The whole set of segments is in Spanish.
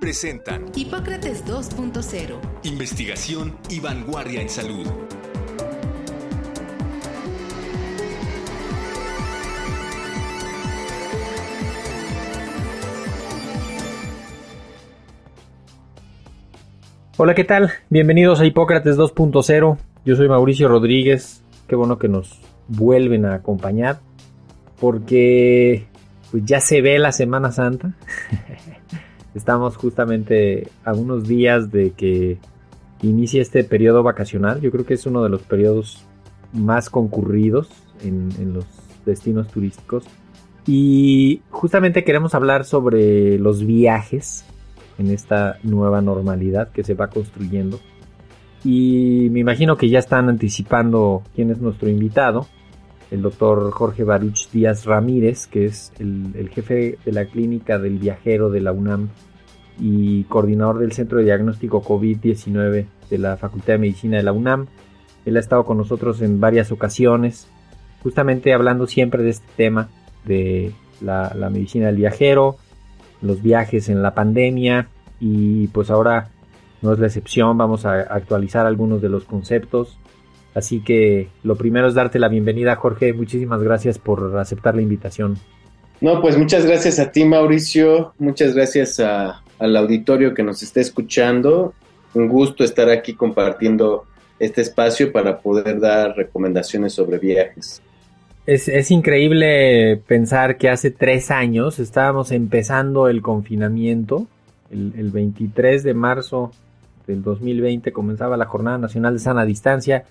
presentan Hipócrates 2.0. Investigación y vanguardia en salud. Hola, ¿qué tal? Bienvenidos a Hipócrates 2.0. Yo soy Mauricio Rodríguez. Qué bueno que nos vuelven a acompañar porque pues ya se ve la Semana Santa. Estamos justamente a unos días de que inicie este periodo vacacional. Yo creo que es uno de los periodos más concurridos en, en los destinos turísticos. Y justamente queremos hablar sobre los viajes en esta nueva normalidad que se va construyendo. Y me imagino que ya están anticipando quién es nuestro invitado, el doctor Jorge Baruch Díaz Ramírez, que es el, el, jefe de la clínica del viajero de la UNAM y coordinador del Centro de Diagnóstico COVID-19 de la Facultad de Medicina de la UNAM. Él ha estado con nosotros en varias ocasiones, justamente hablando siempre de este tema de la, medicina del viajero, los viajes en la pandemia y pues ahora no es la excepción, vamos a actualizar algunos de los conceptos. Así que lo primero es darte la bienvenida, Jorge. Muchísimas gracias por aceptar la invitación. No, pues muchas gracias a ti, Mauricio. Muchas gracias a, al auditorio que nos está escuchando. Un gusto estar aquí compartiendo este espacio para poder dar recomendaciones sobre viajes. Es, increíble pensar que hace tres años estábamos empezando el confinamiento. El, el, 23 de marzo del 2020 comenzaba la Jornada Nacional de Sana Distancia.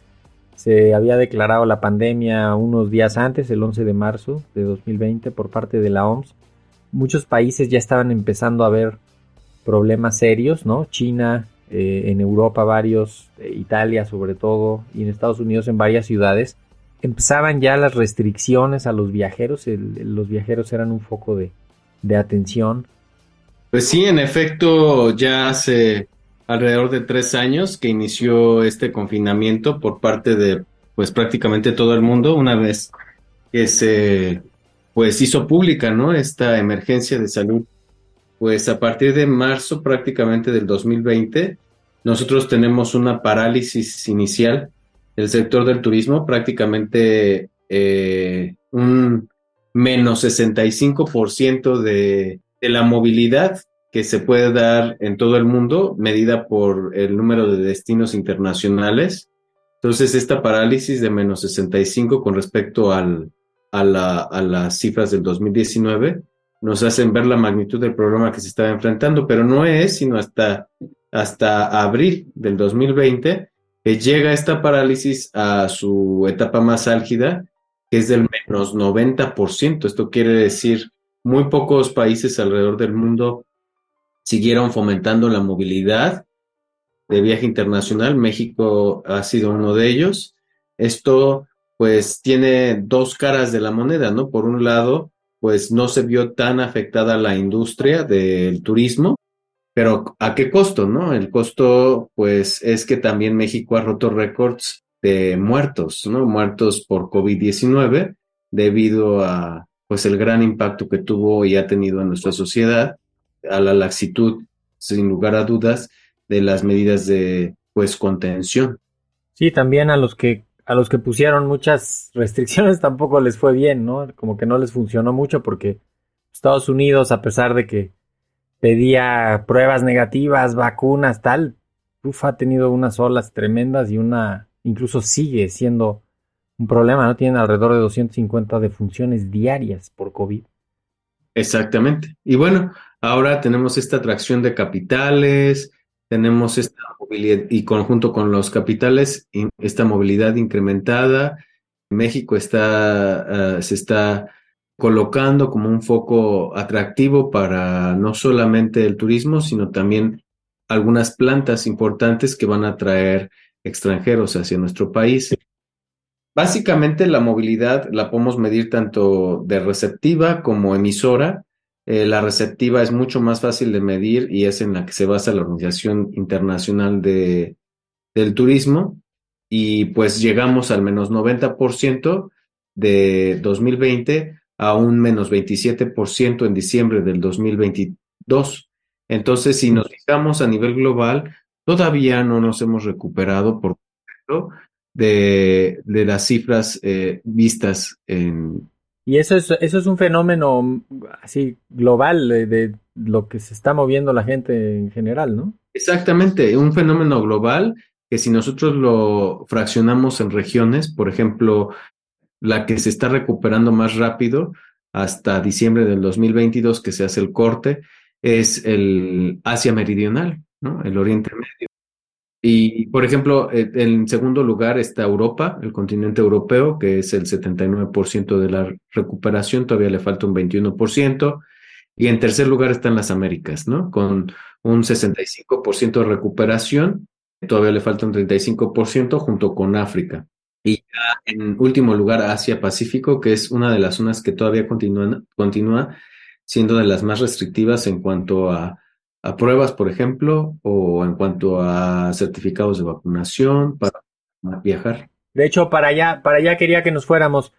Se había declarado la pandemia unos días antes, el 11 de marzo de 2020, por parte de la OMS. Muchos países ya estaban empezando a ver problemas serios, ¿no? China, eh, en Europa varios, eh, Italia sobre todo, y en Estados Unidos en varias ciudades, empezaban ya las restricciones a los viajeros, los viajeros eran un foco de, de, atención. Pues sí, en efecto, ya hace alrededor de tres años que inició este confinamiento por parte de, pues prácticamente todo el mundo, una vez que se, pues hizo pública, ¿no? Esta emergencia de salud pues a partir de marzo prácticamente del 2020, nosotros tenemos una parálisis inicial del sector del turismo, prácticamente eh, un menos 65% de, de la movilidad que se puede dar en todo el mundo, medida por el número de destinos internacionales. Entonces, esta parálisis de menos 65 con respecto al, a, la, a las cifras del 2019 nos hacen ver la magnitud del problema que se estaba enfrentando, pero no es sino hasta, hasta abril del 2020 que llega esta parálisis a su etapa más álgida, que es del menos 90%. Esto quiere decir, muy pocos países alrededor del mundo siguieron fomentando la movilidad de viaje internacional. México ha sido uno de ellos. Esto pues tiene dos caras de la moneda, ¿no? Por un lado, pues no se vio tan afectada la industria del turismo, pero ¿a qué costo, no? El costo, pues, es que también México ha roto récords de muertos, ¿no? Muertos por COVID-19 debido a, pues, el gran impacto que tuvo y ha tenido en nuestra sociedad, a la laxitud, sin lugar a dudas, de las medidas de, pues, contención. Sí, también a los que a los que pusieron muchas restricciones tampoco les fue bien, ¿no? Como que no les funcionó mucho porque Estados Unidos, a pesar de que pedía pruebas negativas, vacunas, tal, uf, ha tenido unas olas tremendas y una, incluso sigue siendo un problema, ¿no? Tienen alrededor de 250 defunciones diarias por COVID. Exactamente. Y bueno, ahora tenemos esta atracción de capitales, tenemos esta y conjunto con los capitales, esta movilidad incrementada. México está, uh, se está colocando como un foco atractivo para no solamente el turismo, sino también algunas plantas importantes que van a traer extranjeros hacia nuestro país. Básicamente la movilidad la podemos medir tanto de receptiva como emisora. Eh, la receptiva es mucho más fácil de medir y es en la que se basa la Organización Internacional de, del Turismo. Y pues llegamos al menos 90% de 2020 a un menos 27% en diciembre del 2022. Entonces, si nos fijamos a nivel global, todavía no nos hemos recuperado por de, de las cifras eh, vistas en... Y eso es, eso es un fenómeno así global de, de lo que se está moviendo la gente en general, ¿no? Exactamente, un fenómeno global que si nosotros lo fraccionamos en regiones, por ejemplo, la que se está recuperando más rápido hasta diciembre del 2022 que se hace el corte es el Asia Meridional, ¿no? El Oriente Medio. Y, por ejemplo, eh, en segundo lugar está Europa, el continente europeo, que es el 79% de la recuperación, todavía le falta un 21%. Y en tercer lugar están las Américas, ¿no? Con un 65% de recuperación, todavía le falta un 35% junto con África. Y en último lugar, Asia-Pacífico, que es una de las zonas que todavía continúa, continúa siendo de las más restrictivas en cuanto a, a, pruebas, por ejemplo, o en cuanto a certificados de vacunación para viajar. De hecho, para allá, para allá quería que nos fuéramos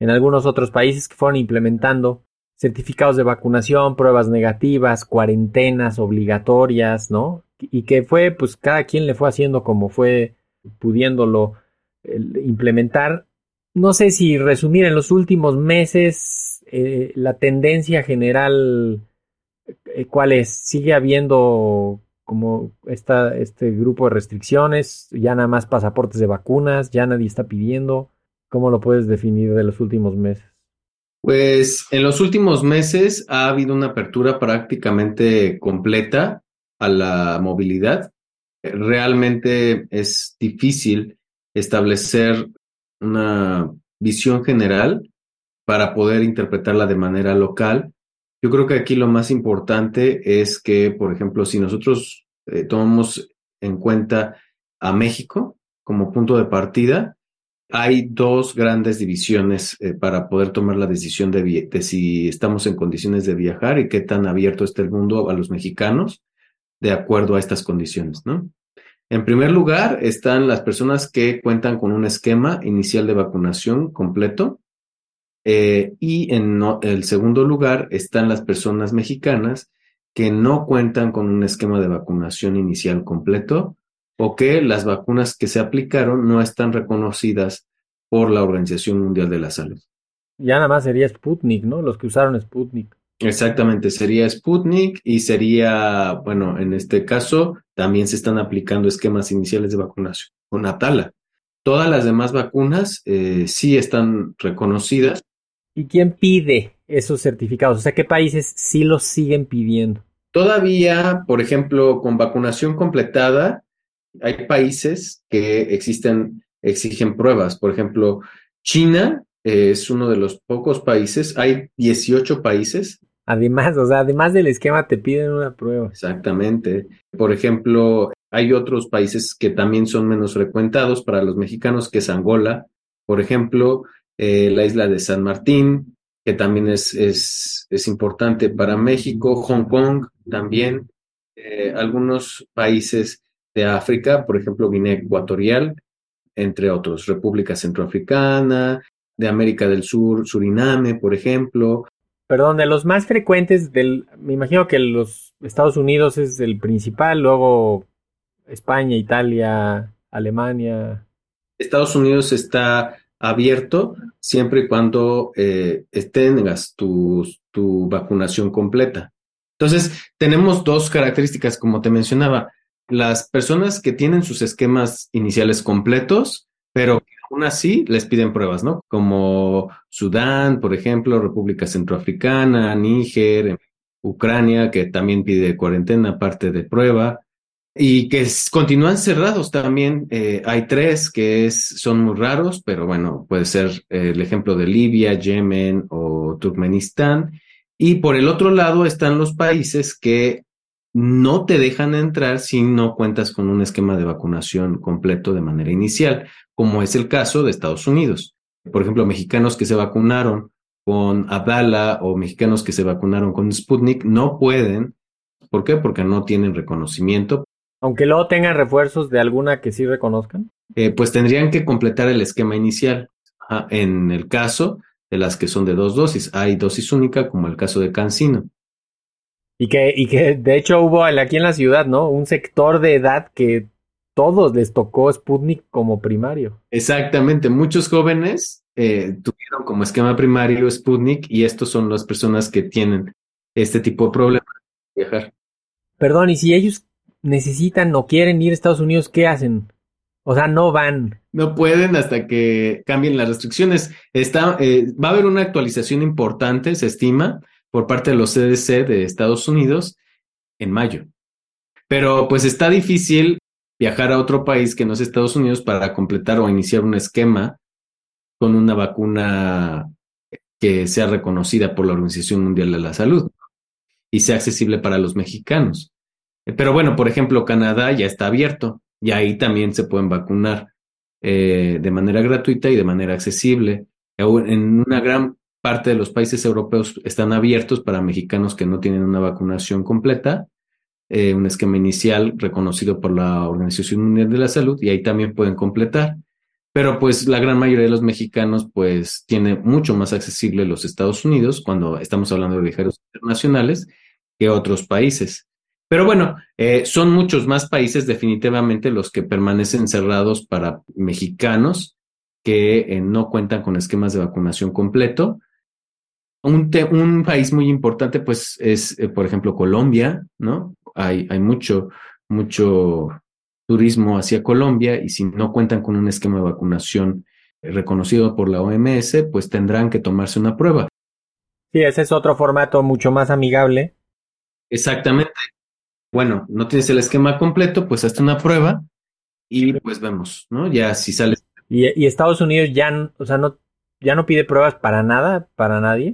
en algunos otros países que fueron implementando certificados de vacunación, pruebas negativas, cuarentenas obligatorias, ¿no? Y que fue, pues cada quien le fue haciendo como fue pudiéndolo implementar. No sé si resumir en los últimos meses eh, la tendencia general, cuál es. ¿Sigue habiendo como esta, este grupo de restricciones? ¿Ya nada más pasaportes de vacunas? ¿Ya nadie está pidiendo? ¿Cómo lo puedes definir de los últimos meses? Pues en los últimos meses ha habido una apertura prácticamente completa a la movilidad. Realmente es difícil establecer una visión general para poder interpretarla de manera local. Yo creo que aquí lo más importante es que, por ejemplo, si nosotros eh, tomamos en cuenta a México como punto de partida, hay dos grandes divisiones eh, para poder tomar la decisión de, si estamos en condiciones de viajar y qué tan abierto está el mundo a los mexicanos de acuerdo a estas condiciones. En primer lugar están las personas que cuentan con un esquema inicial de vacunación completo. Eh, y en el segundo lugar están las personas mexicanas que no cuentan con un esquema de vacunación inicial completo o que las vacunas que se aplicaron no están reconocidas por la Organización Mundial de la Salud. Ya nada más sería Sputnik, ¿no? Los que usaron Sputnik. Exactamente, sería Sputnik y sería, bueno, en este caso también se están aplicando esquemas iniciales de vacunación con Atala. Todas las demás vacunas eh, sí están reconocidas. ¿Y quién pide esos certificados? O sea, ¿qué países sí los siguen pidiendo? Todavía, por ejemplo, con vacunación completada, hay países que existen, exigen pruebas. Por ejemplo, China eh, es uno de los pocos países, hay 18 países Además, o sea, además del esquema te piden una prueba. Exactamente. Por ejemplo, hay otros países que también son menos frecuentados para los mexicanos, que es Angola, por ejemplo, eh, la isla de San Martín, que también es, es, es importante para México, Hong Kong también, eh, algunos países de África, por ejemplo, Guinea Ecuatorial, entre otros, República Centroafricana, de América del Sur, Suriname, por ejemplo, Perdón, de los más frecuentes del, me imagino que los Estados Unidos es el principal, luego España, Italia, Alemania. Estados Unidos está abierto siempre y cuando eh, tengas tu, tu vacunación completa. Entonces, tenemos dos características, como te mencionaba. Las personas que tienen sus esquemas iniciales completos, pero aún así les piden pruebas, ¿no? Como Sudán, por ejemplo, República Centroafricana, Níger, Ucrania, que también pide cuarentena, aparte de prueba, y que continúan cerrados también. Eh, hay tres que son muy raros, pero bueno, puede ser eh, el ejemplo de Libia, Yemen o Turkmenistán. Y por el otro lado están los países que no te dejan entrar si no cuentas con un esquema de vacunación completo de manera inicial, como es el caso de Estados Unidos. Por ejemplo, mexicanos que se vacunaron con Abdala o mexicanos que se vacunaron con Sputnik no pueden. ¿Por qué? Porque no tienen reconocimiento. Aunque luego tengan refuerzos de alguna que sí reconozcan. Eh, pues tendrían que completar el esquema inicial. en el caso de las que son de dos dosis, hay dosis única, como el caso de Cancino. Y que, y que de hecho hubo aquí en la ciudad, ¿no? Un sector de edad que todos les tocó Sputnik como primario. Exactamente, muchos jóvenes eh, tuvieron como esquema primario Sputnik y estos son las personas que tienen este tipo de problemas viajar. Perdón, y si ellos necesitan o quieren ir a Estados Unidos, ¿qué hacen? O sea, no van. No pueden hasta que cambien las restricciones. Está, eh, va a haber una actualización importante, se estima, por parte de los CDC de Estados Unidos en mayo. Pero pues está difícil viajar a otro país que no es Estados Unidos para completar o iniciar un esquema con una vacuna que sea reconocida por la Organización Mundial de la Salud y sea accesible para los mexicanos. Pero bueno, por ejemplo, Canadá ya está abierto y ahí también se pueden vacunar eh, de manera gratuita y de manera accesible. En una gran parte de los países europeos están abiertos para mexicanos que no tienen una vacunación completa, eh, un esquema inicial reconocido por la Organización Mundial de la Salud y ahí también pueden completar. Pero pues la gran mayoría de los mexicanos pues tiene mucho más accesible los Estados Unidos cuando estamos hablando de viajeros internacionales que otros países. Pero bueno, eh, son muchos más países definitivamente los que permanecen cerrados para mexicanos que eh, no cuentan con esquemas de vacunación completo. Un, un país muy importante, pues, es, eh, por ejemplo, Colombia, ¿no? Hay, hay mucho, mucho turismo hacia Colombia y si no cuentan con un esquema de vacunación reconocido por la OMS, pues tendrán que tomarse una prueba. Sí, ese es otro formato mucho más amigable. Exactamente bueno, no tienes el esquema completo, pues hazte una prueba y pues vemos, ¿no? Ya si sales. ¿Y, Estados Unidos ya, o sea, no, ya no pide pruebas para nada, para nadie?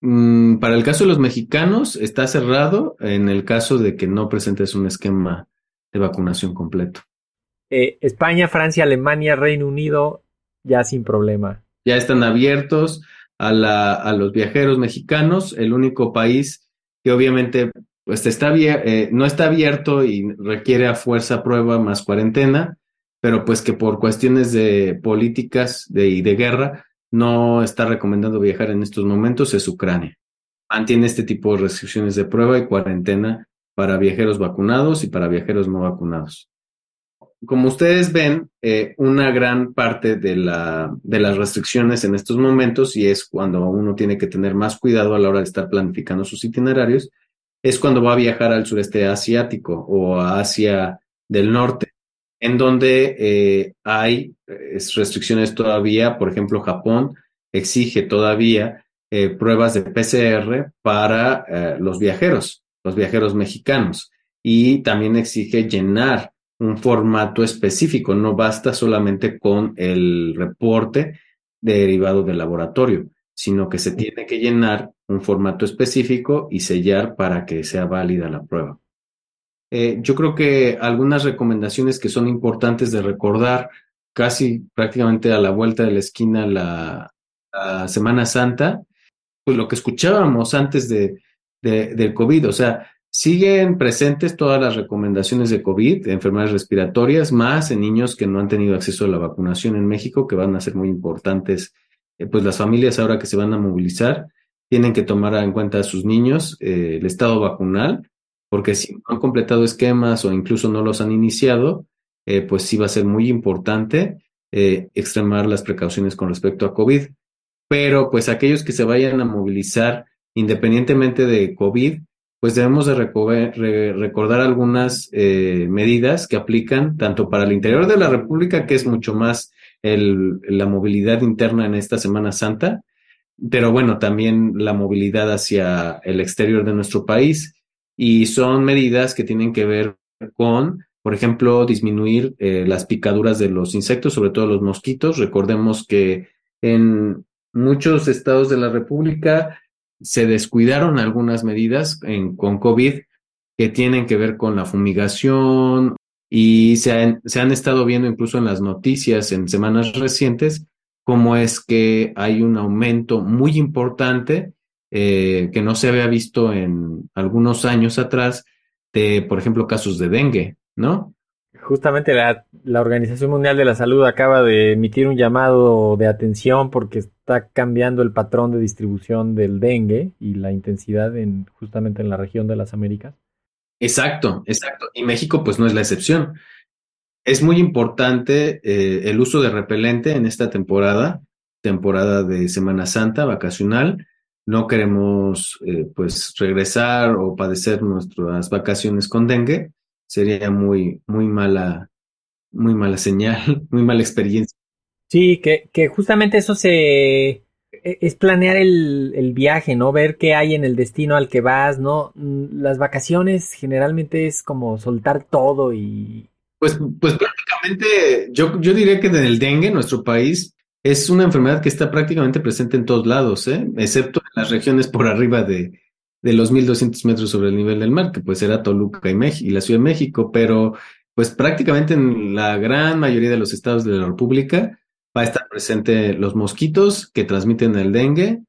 Mm, para el caso de los mexicanos está cerrado en el caso de que no presentes un esquema de vacunación completo. Eh, España, Francia, Alemania, Reino Unido, ya sin problema. Ya están abiertos a, la, a los viajeros mexicanos. El único país que obviamente pues está eh, no está abierto y requiere a fuerza prueba más cuarentena, pero pues que por cuestiones de políticas y de guerra no está recomendando viajar en estos momentos es Ucrania. Mantiene este tipo de restricciones de prueba y cuarentena para viajeros vacunados y para viajeros no vacunados. Como ustedes ven, eh, una gran parte de las restricciones en estos momentos, y es cuando uno tiene que tener más cuidado a la hora de estar planificando sus itinerarios, es cuando va a viajar al sureste asiático o a Asia del Norte, en donde eh, hay eh, restricciones todavía, por ejemplo, Japón exige todavía eh, pruebas de PCR para los viajeros, los viajeros mexicanos, y también exige llenar un formato específico, no basta solamente con el reporte derivado del laboratorio, sino que se tiene que llenar un formato específico y sellar para que sea válida la prueba. Eh, yo creo que algunas recomendaciones que son importantes de recordar casi prácticamente a la vuelta de la esquina la, Semana Santa, pues lo que escuchábamos antes de, del COVID, o sea, siguen presentes todas las recomendaciones de COVID, de enfermedades respiratorias, más en niños que no han tenido acceso a la vacunación en México, que van a ser muy importantes, eh, pues las familias ahora que se van a movilizar tienen que tomar en cuenta a sus niños eh, el estado vacunal, porque si no han completado esquemas o incluso no los han iniciado, eh, pues sí va a ser muy importante eh, extremar las precauciones con respecto a COVID. Pero pues aquellos que se vayan a movilizar independientemente de COVID, pues debemos de recordar algunas medidas que aplican tanto para el interior de la República, que es mucho más la movilidad interna en esta Semana Santa, pero bueno, también la movilidad hacia el exterior de nuestro país y son medidas que tienen que ver con, por ejemplo, disminuir eh, las picaduras de los insectos, sobre todo los mosquitos. Recordemos que en muchos estados de la República se descuidaron algunas medidas en, con COVID que tienen que ver con la fumigación y se han, se han estado viendo incluso en las noticias en semanas recientes cómo es que hay un aumento muy importante eh, que no se había visto en algunos años atrás de, por ejemplo, casos de dengue, ¿no? Justamente la, la, Organización Mundial de la Salud acaba de emitir un llamado de atención porque está cambiando el patrón de distribución del dengue y la intensidad en, justamente en la región de las Américas. Exacto, exacto. Y México pues no es la excepción. Es muy importante eh, el uso de repelente en esta temporada, temporada de Semana Santa, vacacional. No queremos eh, pues regresar o padecer nuestras vacaciones con dengue. Sería muy, muy mala, muy mala señal, muy mala experiencia. Sí, que, justamente eso se, e, es planear el, viaje, ¿no? Ver qué hay en el destino al que vas, ¿no? Mm, las vacaciones generalmente es como soltar todo y... Pues, pues prácticamente, yo, yo diría que en el dengue, en nuestro país, es una enfermedad que está prácticamente presente en todos lados, ¿eh? Excepto en las regiones por arriba de, de los 1200 metros sobre el nivel del mar, que pues era Toluca y, y la Ciudad de México, pero pues prácticamente en la gran mayoría de los estados de la República va a estar presente los mosquitos que transmiten el dengue,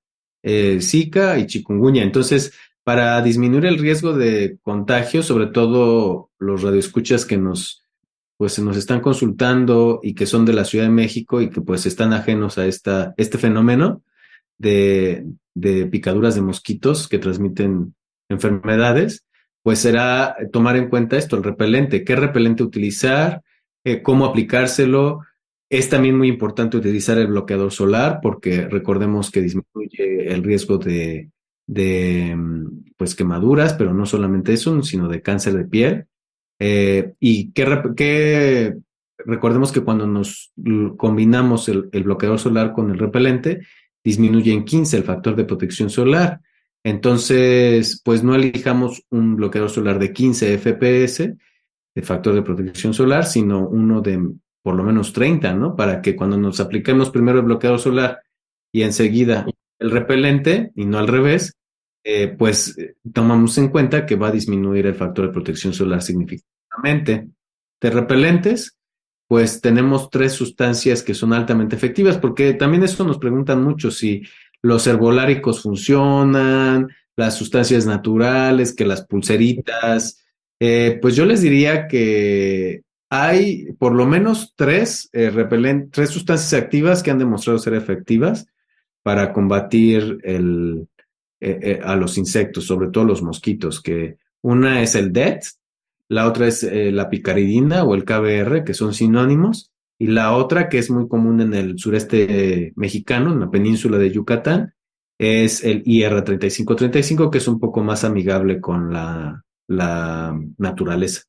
eh, Zika y chikungunya. Entonces, para disminuir el riesgo de contagio, sobre todo los radioescuchas que nos, pues, nos están consultando y que son de la Ciudad de México y que pues están ajenos a esta, este fenómeno de, de picaduras de mosquitos que transmiten enfermedades, pues será tomar en cuenta esto, el repelente, qué repelente utilizar, eh, cómo aplicárselo, es también muy importante utilizar el bloqueador solar porque recordemos que disminuye el riesgo de, de mm, pues quemaduras, pero no solamente eso, sino de cáncer de piel. Eh, y que, recordemos que cuando nos combinamos el, el, bloqueador solar con el repelente, disminuye en 15 el factor de protección solar. Entonces, pues no elijamos un bloqueador solar de 15 FPS de factor de protección solar, sino uno de por lo menos 30, ¿no? Para que cuando nos apliquemos primero el bloqueador solar y enseguida el repelente, y no al revés, eh, pues eh, tomamos en cuenta que va a disminuir el factor de protección solar significativamente. De repelentes, pues tenemos tres sustancias que son altamente efectivas, porque también eso nos preguntan mucho si los herboláricos funcionan, las sustancias naturales, que las pulseritas. Eh, pues yo les diría que hay por lo menos tres, tres sustancias activas que han demostrado ser efectivas para combatir el, eh, eh, a los insectos, sobre todo los mosquitos, que una es el DET, la otra es la picaridina o el KBR, que son sinónimos, y la otra, que es muy común en el sureste mexicano, en la península de Yucatán, es el IR3535, que es un poco más amigable con la, naturaleza.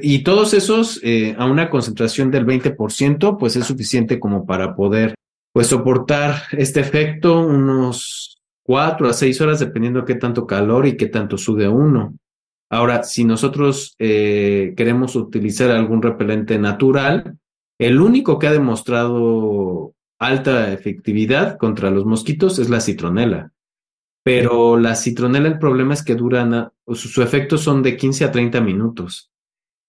Y todos esos eh, a una concentración del 20%, pues es suficiente como para poder pues soportar este efecto unos cuatro a seis horas, dependiendo de qué tanto calor y qué tanto sude uno. Ahora, si nosotros eh, queremos utilizar algún repelente natural, el único que ha demostrado alta efectividad contra los mosquitos es la citronela. Pero la citronela, el problema es que duran, sus efectos son de 15 a 30 minutos.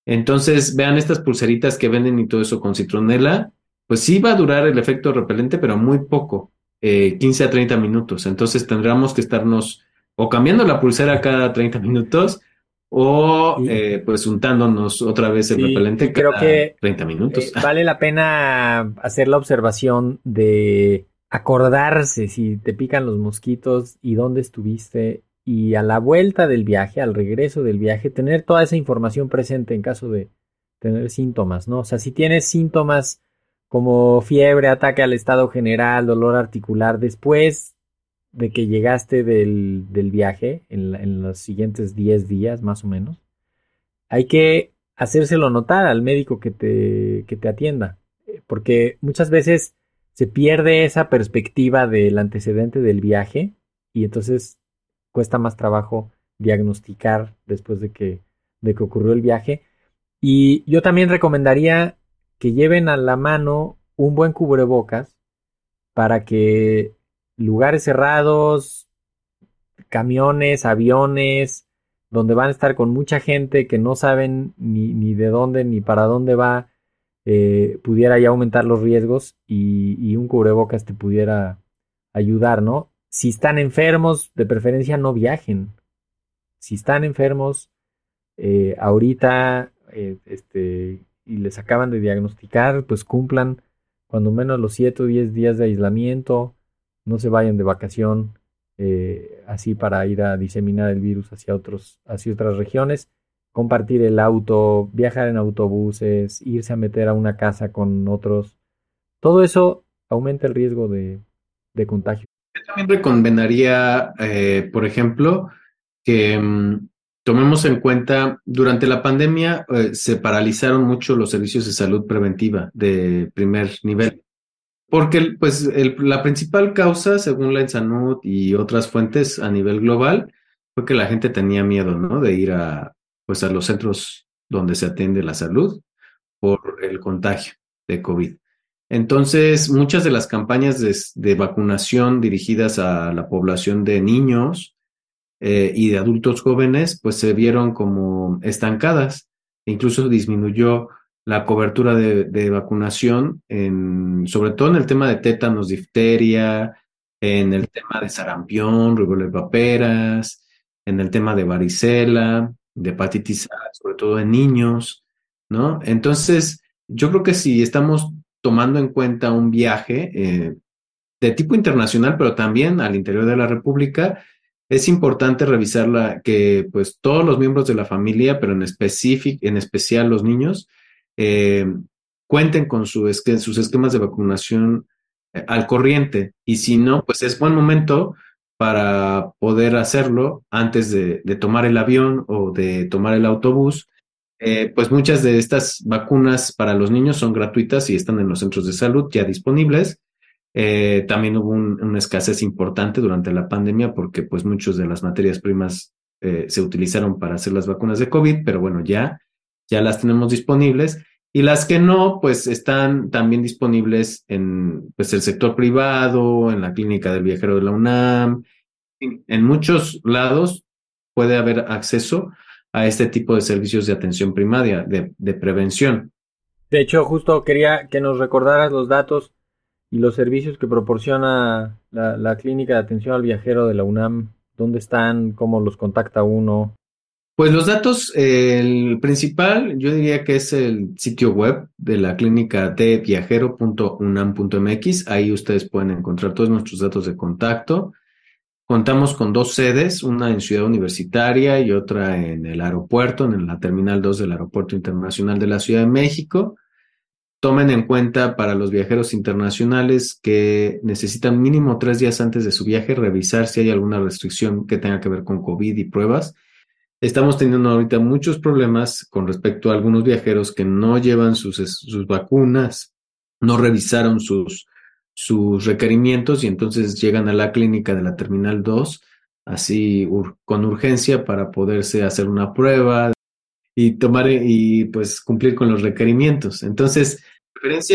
Entonces, vean estas pulseritas que venden y todo eso con citronela, pues sí va a durar el efecto repelente, pero muy poco, 15 eh, a 30 minutos. Entonces tendríamos que estarnos o cambiando la pulsera cada 30 minutos o eh, pues untándonos otra vez el repelente creo cada que 30 minutos. Eh, vale la pena hacer la observación de acordarse si te pican los mosquitos y dónde estuviste y a la vuelta del viaje, al regreso del viaje, tener toda esa información presente en caso de tener síntomas, ¿no? O sea, si tienes síntomas como fiebre, ataque al estado general, dolor articular, después de que llegaste del, viaje, en, los siguientes 10 días más o menos, hay que hacérselo notar al médico que te, que te atienda, porque muchas veces se pierde esa perspectiva del antecedente del viaje y entonces cuesta más trabajo diagnosticar después de que, de que ocurrió el viaje. Y yo también recomendaría que lleven a la mano un buen cubrebocas para que lugares cerrados, camiones, aviones, donde van a estar con mucha gente que no saben ni, de dónde ni para dónde va, eh, pudiera ya aumentar los riesgos y, y, un cubrebocas te pudiera ayudar, ¿no? Si están enfermos, de preferencia no viajen. Si están enfermos, eh, ahorita eh, este, y les acaban de diagnosticar, pues cumplan cuando menos los 7 o 10 días de aislamiento, no se vayan de vacación eh, así para ir a diseminar el virus hacia, otros, hacia otras regiones, compartir el auto, viajar en autobuses, irse a meter a una casa con otros, todo eso aumenta el riesgo de, de contagio. Yo también recomendaría, eh, por ejemplo, que mm, tomemos en cuenta, durante la pandemia eh, se paralizaron mucho los servicios de salud preventiva de primer nivel. Porque pues la principal causa, según la Ensanud y otras fuentes a nivel global, fue que la gente tenía miedo, ¿no? De ir a, pues, a los centros donde se atiende la salud por el contagio de COVID. Entonces, muchas de las campañas de, vacunación dirigidas a la población de niños eh, y de adultos jóvenes, pues se vieron como estancadas. Incluso disminuyó la cobertura de, vacunación, en, sobre todo en el tema de tétanos, difteria, en el tema de sarampión, rubéola de paperas, en el tema de varicela, de hepatitis A, sobre todo en niños, ¿no? Entonces, yo creo que si estamos tomando en cuenta un viaje eh, de tipo internacional, pero también al interior de la República, es importante revisar que pues todos los miembros de la familia, pero en, en especial los niños, eh, cuenten con sus esquemas de vacunación eh, al corriente. Y si no, pues es buen momento para poder hacerlo antes de, tomar el avión o de tomar el autobús. Eh, pues muchas de estas vacunas para los niños son gratuitas y están en los centros de salud ya disponibles. También hubo una escasez importante durante la pandemia porque pues muchas de las materias primas se utilizaron para hacer las vacunas de COVID, pero bueno, ya ya las tenemos disponibles. Y las que no, pues están también disponibles en pues, el sector privado, en la clínica del viajero de la UNAM. En muchos lados puede haber acceso a este tipo de servicios de atención primaria, de, prevención. De hecho, justo quería que nos recordaras los datos y los servicios que proporciona la, clínica de atención al viajero de la UNAM. ¿Dónde están? ¿Cómo los contacta uno? Pues los datos, el principal, yo diría que es el sitio web de la clínica de viajero.unam.mx. Ahí ustedes pueden encontrar todos nuestros datos de contacto. Contamos con dos sedes, una en Ciudad Universitaria y otra en el aeropuerto, en la Terminal 2 del Aeropuerto Internacional de la Ciudad de México. Tomen en cuenta para los viajeros internacionales que necesitan mínimo tres días antes de su viaje revisar si hay alguna restricción que tenga que ver con COVID y pruebas. Estamos teniendo ahorita muchos problemas con respecto a algunos viajeros que no llevan sus, sus vacunas, no revisaron sus, sus requerimientos y entonces llegan a la clínica de la Terminal 2 así con urgencia para poderse hacer una prueba y tomar y pues cumplir con los requerimientos. Entonces,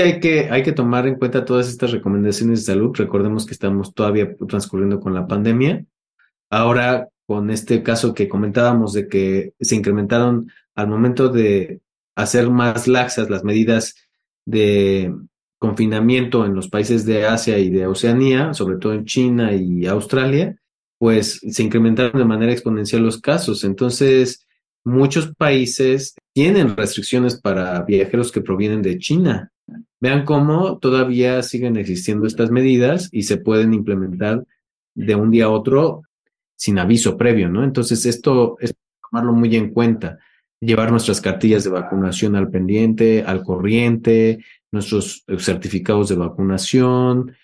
hay que, hay que tomar en cuenta todas estas recomendaciones de salud. Recordemos que estamos todavía transcurriendo con la pandemia. Ahora, con este caso que comentábamos de que se incrementaron al momento de hacer más laxas las medidas de confinamiento en los países de Asia y de Oceanía, sobre todo en China y Australia, pues se incrementaron de manera exponencial los casos. Entonces, muchos países tienen restricciones para viajeros que provienen de China. Vean cómo todavía siguen existiendo estas medidas y se pueden implementar de un día a otro sin aviso previo, ¿no? Entonces, esto es tomarlo muy en cuenta, llevar nuestras cartillas de vacunación al pendiente, al corriente, nuestros certificados de vacunación,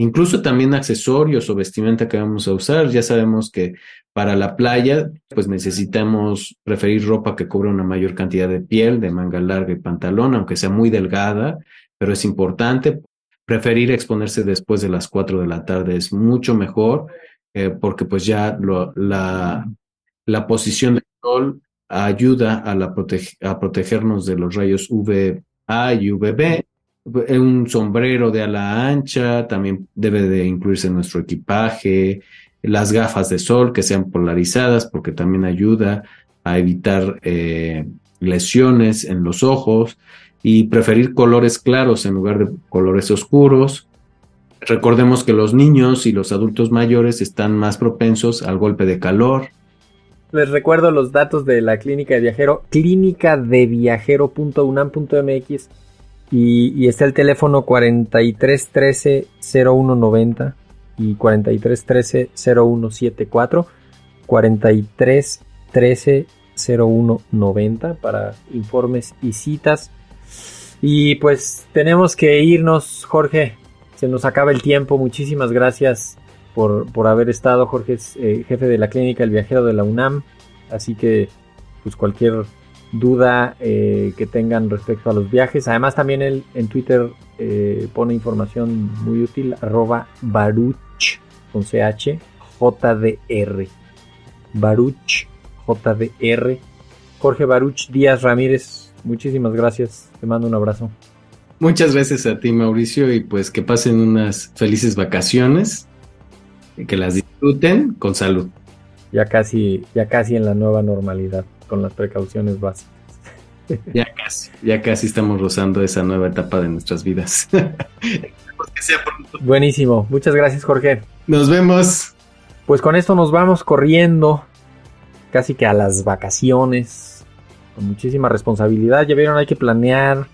incluso también accesorios o vestimenta que vamos a usar. Ya sabemos que para la playa, pues necesitamos preferir ropa que cubra una mayor cantidad de piel, de manga larga y pantalón, aunque sea muy delgada, pero es importante. Preferir exponerse después de las 4 de la tarde es mucho mejor eh, porque pues ya la, la, posición del sol ayuda a, la a protegernos de los rayos UVA y UVB. Un sombrero de ala ancha también debe de incluirse en nuestro equipaje. las gafas de sol que sean polarizadas porque también ayuda a evitar eh, lesiones en los ojos y preferir colores claros en lugar de colores oscuros. Recordemos que los niños y los adultos mayores están más propensos al golpe de calor. Les recuerdo los datos de la clínica de viajero, clínicadeviajero.unam.mx y, y está el teléfono 4313 0190 y 4313 0174 4313 0190 para informes y citas. Y pues tenemos que irnos, Jorge. Se nos acaba el tiempo. Muchísimas gracias por, por haber estado. Jorge es eh, jefe de la clínica El Viajero de la UNAM. Así que, pues cualquier duda eh, que tengan respecto a los viajes. Además, también él en Twitter eh, pone información muy útil. Arroba Baruch con CH JDR. Baruch JDR. Jorge Baruch Díaz Ramírez, muchísimas gracias. Te mando un abrazo. Muchas gracias a ti, Mauricio, y pues que pasen unas felices vacaciones y que las disfruten con salud. Ya casi, ya casi en la nueva normalidad, con las precauciones básicas. Ya casi, ya casi estamos rozando esa nueva etapa de nuestras vidas. que sea pronto. Buenísimo, muchas gracias, Jorge. Nos vemos. Pues con esto nos vamos corriendo casi que a las vacaciones, con muchísima responsabilidad. Ya vieron, hay que planear,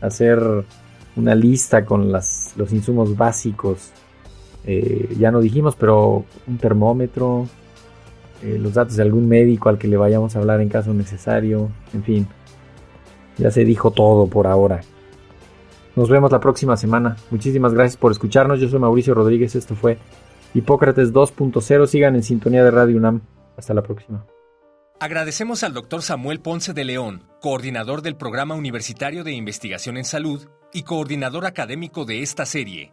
hacer una lista con las, los insumos básicos. Eh, ya no dijimos, pero un termómetro, eh, los datos de algún médico al que le vayamos a hablar en caso necesario, en fin. Ya se dijo todo por ahora. Nos vemos la próxima semana. Muchísimas gracias por escucharnos. Yo soy Mauricio Rodríguez. Esto fue Hipócrates 2.0. Sigan en sintonía de Radio UNAM. Hasta la próxima. Agradecemos al doctor Samuel Ponce de León, coordinador del Programa Universitario de Investigación en Salud y coordinador académico de esta serie.